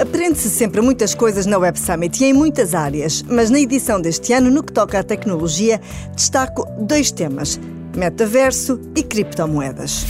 Aprende-se sempre muitas coisas na Web Summit e em muitas áreas, mas na edição deste ano, no que toca à tecnologia, destaco dois temas: metaverso e criptomoedas.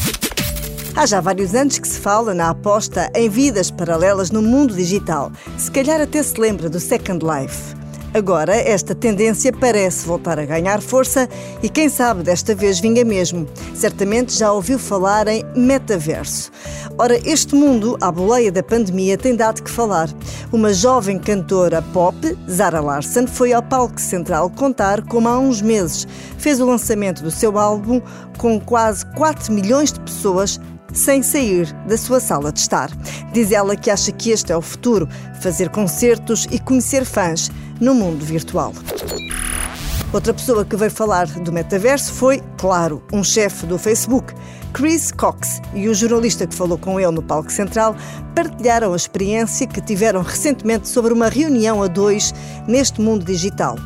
Há já vários anos que se fala na aposta em vidas paralelas no mundo digital. Se calhar até se lembra do Second Life. Agora, esta tendência parece voltar a ganhar força e, quem sabe, desta vez vinga mesmo. Certamente já ouviu falar em metaverso. Ora, este mundo, à boleia da pandemia, tem dado que falar. Uma jovem cantora pop, Zara Larson, foi ao palco central contar como há uns meses fez o lançamento do seu álbum com quase 4 milhões de pessoas sem sair da sua sala de estar. Diz ela que acha que este é o futuro, fazer concertos e conhecer fãs no mundo virtual. Outra pessoa que veio falar do metaverso foi, claro, um chefe do Facebook. Chris Cox e o jornalista que falou com ele no palco central partilharam a experiência que tiveram recentemente sobre uma reunião a dois neste mundo digital.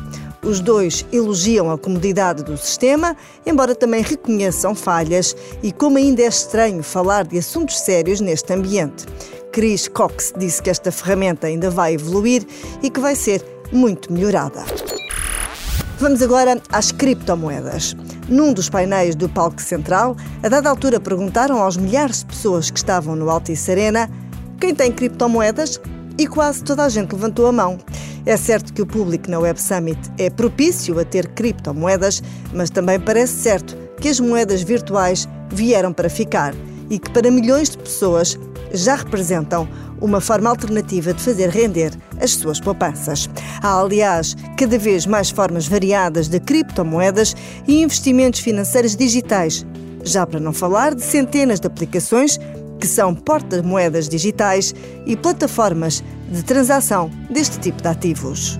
Os dois elogiam a comodidade do sistema, embora também reconheçam falhas e como ainda é estranho falar de assuntos sérios neste ambiente. Chris Cox disse que esta ferramenta ainda vai evoluir e que vai ser muito melhorada. Vamos agora às criptomoedas. Num dos painéis do palco central, a dada altura perguntaram aos milhares de pessoas que estavam no Altice Arena quem tem criptomoedas e quase toda a gente levantou a mão. É certo que o público na Web Summit é propício a ter criptomoedas, mas também parece certo que as moedas virtuais vieram para ficar e que para milhões de pessoas já representam uma forma alternativa de fazer render as suas poupanças. Há, aliás, cada vez mais formas variadas de criptomoedas e investimentos financeiros digitais, já para não falar de centenas de aplicações que são porta-moedas digitais e plataformas de transação deste tipo de ativos.